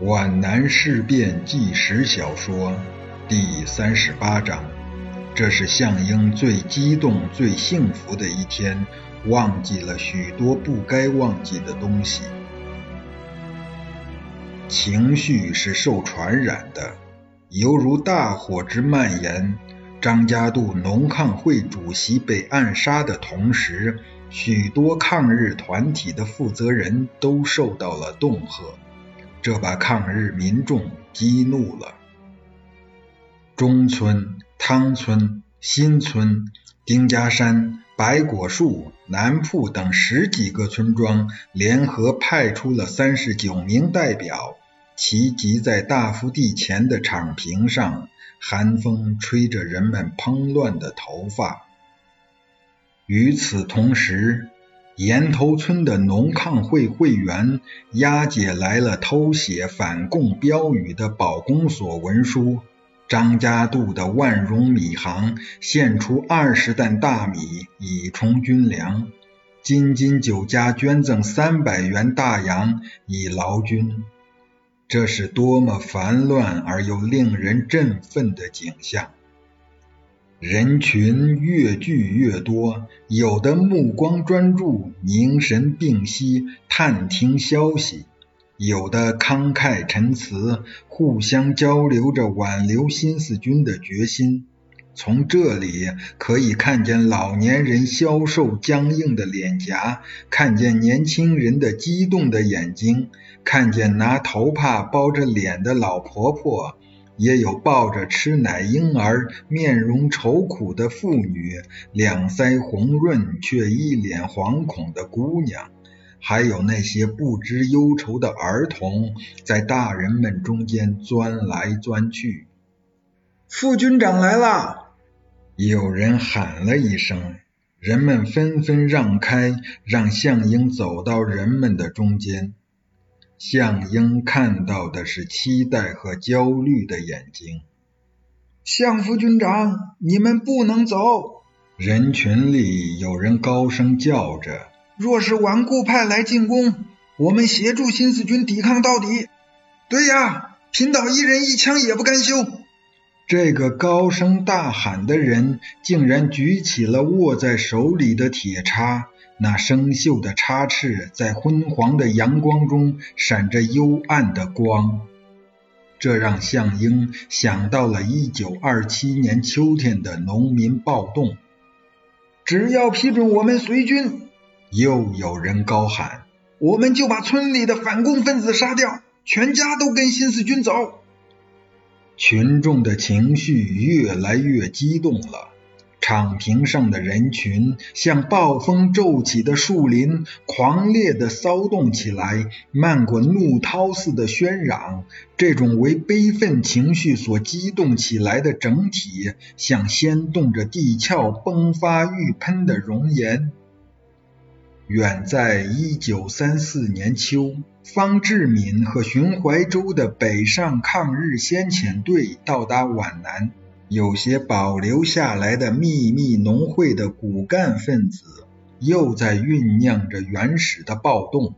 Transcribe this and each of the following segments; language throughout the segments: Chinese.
皖南事变纪实小说第三十八章，这是项英最激动、最幸福的一天，忘记了许多不该忘记的东西。情绪是受传染的，犹如大火之蔓延。张家渡农抗会主席被暗杀的同时，许多抗日团体的负责人都受到了恫吓。这把抗日民众激怒了。中村、汤村、新村、丁家山、白果树、南铺等十几个村庄联合派出了三十九名代表，齐集在大福地前的场坪上，寒风吹着人们蓬乱的头发。与此同时，岩头村的农抗会会员押解来了偷写反共标语的保公所文书。张家渡的万荣米行献出二十担大米以充军粮。金金酒家捐赠三百元大洋以劳军。这是多么烦乱而又令人振奋的景象！人群越聚越多，有的目光专注、凝神屏息，探听消息；有的慷慨陈词，互相交流着挽留新四军的决心。从这里可以看见老年人消瘦僵硬的脸颊，看见年轻人的激动的眼睛，看见拿头帕包着脸的老婆婆。也有抱着吃奶婴儿、面容愁苦的妇女，两腮红润却一脸惶恐的姑娘，还有那些不知忧愁的儿童，在大人们中间钻来钻去。副军长来了！有人喊了一声，人们纷纷让开，让项英走到人们的中间。向英看到的是期待和焦虑的眼睛。向副军长，你们不能走！人群里有人高声叫着：“若是顽固派来进攻，我们协助新四军抵抗到底。”对呀，贫道一人一枪也不甘休。这个高声大喊的人，竟然举起了握在手里的铁叉。那生锈的叉翅在昏黄的阳光中闪着幽暗的光，这让项英想到了1927年秋天的农民暴动。只要批准我们随军，又有人高喊，我们就把村里的反共分子杀掉，全家都跟新四军走。群众的情绪越来越激动了。场坪上的人群像暴风骤起的树林，狂烈地骚动起来，漫过怒涛似的喧嚷。这种为悲愤情绪所激动起来的整体，像掀动着地壳迸发欲喷的熔岩。远在一九三四年秋，方志敏和荀怀洲的北上抗日先遣队到达皖南。有些保留下来的秘密农会的骨干分子，又在酝酿着原始的暴动。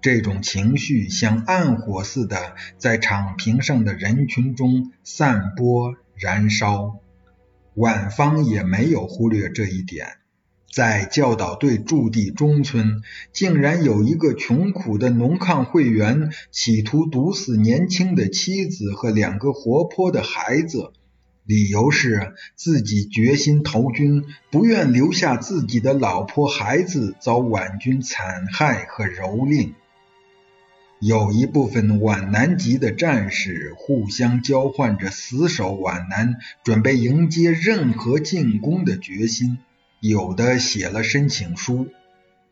这种情绪像暗火似的在场坪上的人群中散播、燃烧。晚方也没有忽略这一点。在教导队驻地中村，竟然有一个穷苦的农抗会员，企图毒死年轻的妻子和两个活泼的孩子。理由是自己决心投军，不愿留下自己的老婆孩子遭皖军残害和蹂躏。有一部分皖南籍的战士互相交换着死守皖南、准备迎接任何进攻的决心，有的写了申请书，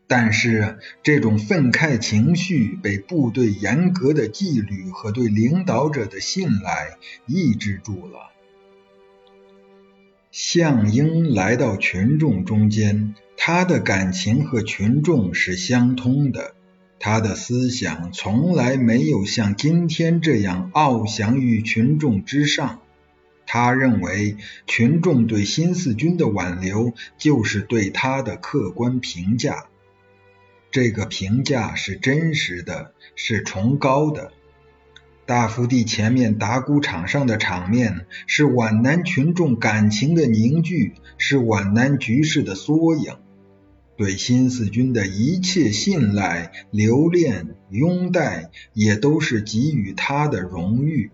但是这种愤慨情绪被部队严格的纪律和对领导者的信赖抑制住了。项英来到群众中间，他的感情和群众是相通的。他的思想从来没有像今天这样傲翔于群众之上。他认为，群众对新四军的挽留就是对他的客观评价。这个评价是真实的，是崇高的。大福地前面打鼓场上的场面，是皖南群众感情的凝聚，是皖南局势的缩影。对新四军的一切信赖、留恋、拥戴，也都是给予他的荣誉。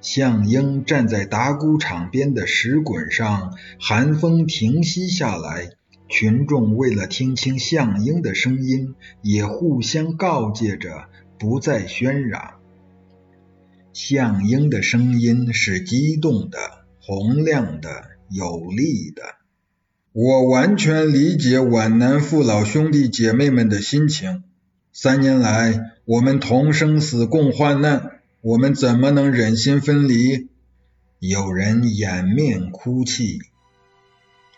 项英站在打鼓场边的石滚上，寒风停息下来，群众为了听清项英的声音，也互相告诫着，不再喧嚷。向英的声音是激动的、洪亮的、有力的。我完全理解皖南父老兄弟姐妹们的心情。三年来，我们同生死共患难，我们怎么能忍心分离？有人掩面哭泣。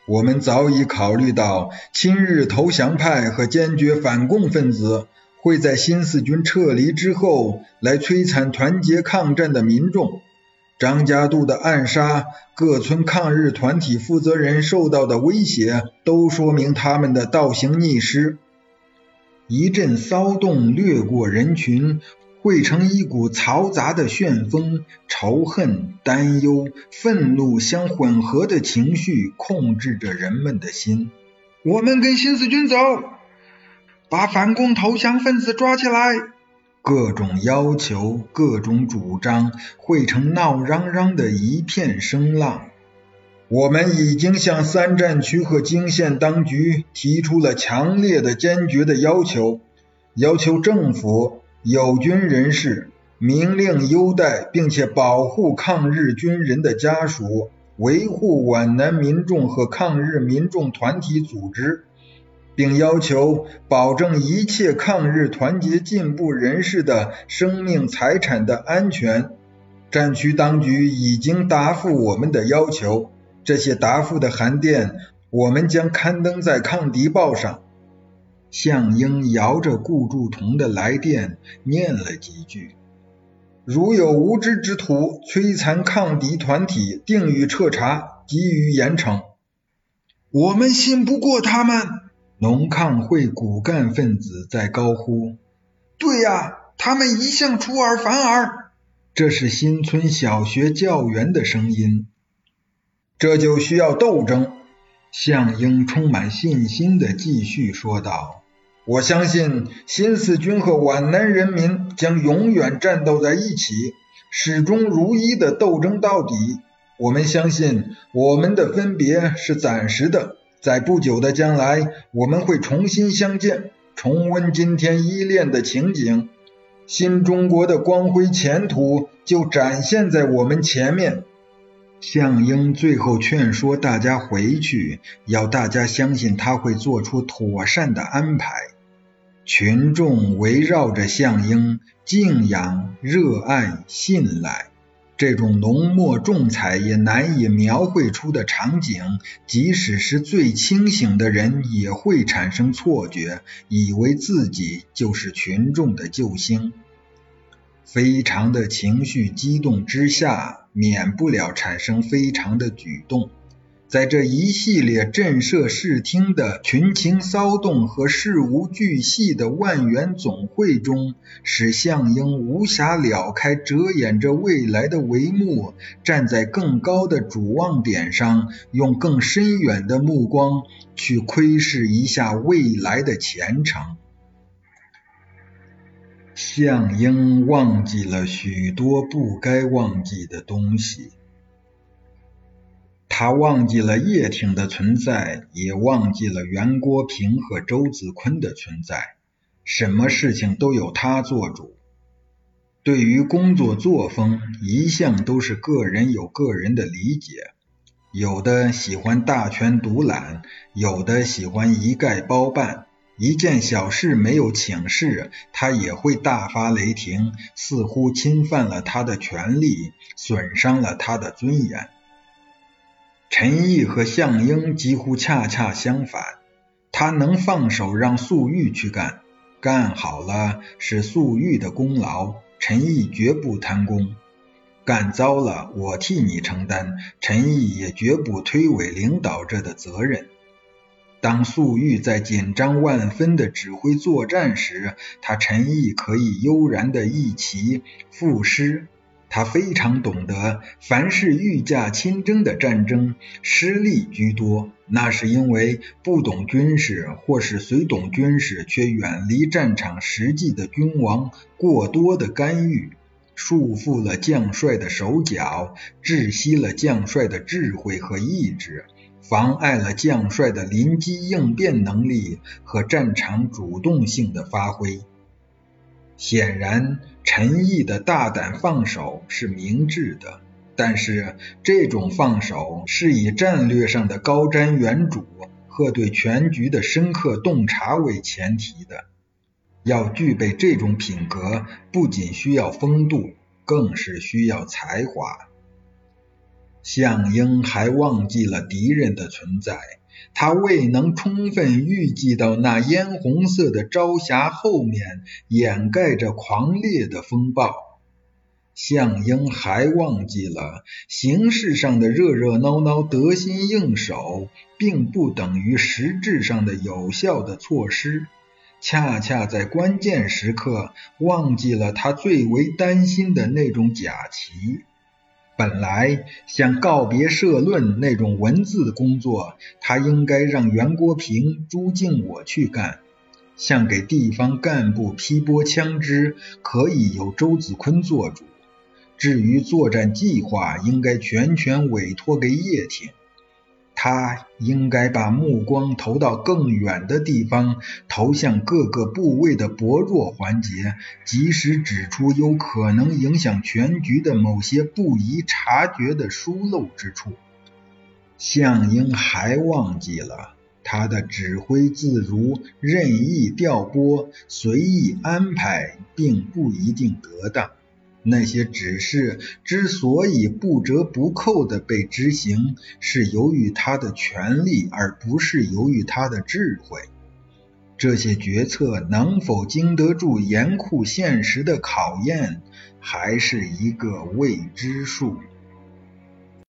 我们早已考虑到亲日投降派和坚决反共分子。会在新四军撤离之后来摧残团结抗战的民众。张家渡的暗杀，各村抗日团体负责人受到的威胁，都说明他们的倒行逆施。一阵骚动掠过人群，汇成一股嘈杂的旋风，仇恨、担忧、愤怒相混合的情绪控制着人们的心。我们跟新四军走。把反共投降分子抓起来！各种要求、各种主张汇成闹嚷嚷的一片声浪。我们已经向三战区和泾县当局提出了强烈的、坚决的要求，要求政府、友军人士明令优待并且保护抗日军人的家属，维护皖南民众和抗日民众团体组织。并要求保证一切抗日团结进步人士的生命财产的安全。战区当局已经答复我们的要求，这些答复的函电我们将刊登在抗敌报上。项英摇着顾祝同的来电，念了几句：“如有无知之徒摧残抗敌团体，定予彻查，给予严惩。”我们信不过他们。农抗会骨干分子在高呼：“对呀，他们一向出尔反尔。”这是新村小学教员的声音。这就需要斗争。项英充满信心地继续说道：“我相信新四军和皖南人民将永远战斗在一起，始终如一的斗争到底。我们相信，我们的分别是暂时的。”在不久的将来，我们会重新相见，重温今天依恋的情景，新中国的光辉前途就展现在我们前面。项英最后劝说大家回去，要大家相信他会做出妥善的安排。群众围绕着项英，敬仰、热爱、信赖。这种浓墨重彩也难以描绘出的场景，即使是最清醒的人也会产生错觉，以为自己就是群众的救星。非常的情绪激动之下，免不了产生非常的举动。在这一系列震慑视听的群情骚动和事无巨细的万元总会中，使项英无暇了开遮掩着未来的帷幕，站在更高的主望点上，用更深远的目光去窥视一下未来的前程。项英忘记了许多不该忘记的东西。他忘记了叶挺的存在，也忘记了袁国平和周子坤的存在。什么事情都由他做主。对于工作作风，一向都是个人有个人的理解。有的喜欢大权独揽，有的喜欢一概包办。一件小事没有请示，他也会大发雷霆，似乎侵犯了他的权利，损伤了他的尊严。陈毅和项英几乎恰恰相反，他能放手让粟裕去干，干好了是粟裕的功劳，陈毅绝不贪功；干糟了，我替你承担，陈毅也绝不推诿领导者的责任。当粟裕在紧张万分的指挥作战时，他陈毅可以悠然的一旗赋诗。他非常懂得，凡是御驾亲征的战争，失利居多。那是因为不懂军事，或是虽懂军事却远离战场实际的君王过多的干预，束缚了将帅的手脚，窒息了将帅的智慧和意志，妨碍了将帅的临机应变能力和战场主动性的发挥。显然，陈毅的大胆放手是明智的，但是这种放手是以战略上的高瞻远瞩和对全局的深刻洞察为前提的。要具备这种品格，不仅需要风度，更是需要才华。项英还忘记了敌人的存在。他未能充分预计到那嫣红色的朝霞后面掩盖着狂烈的风暴。项英还忘记了，形式上的热热闹闹、得心应手，并不等于实质上的有效的措施。恰恰在关键时刻，忘记了他最为担心的那种假旗。本来像告别社论那种文字的工作，他应该让袁国平、朱静我去干；像给地方干部批拨枪支，可以由周子坤做主。至于作战计划，应该全权委托给叶挺。他应该把目光投到更远的地方，投向各个部位的薄弱环节，及时指出有可能影响全局的某些不宜察觉的疏漏之处。项英还忘记了，他的指挥自如、任意调拨、随意安排，并不一定得当。那些指示之所以不折不扣地被执行，是由于他的权力，而不是由于他的智慧。这些决策能否经得住严酷现实的考验，还是一个未知数。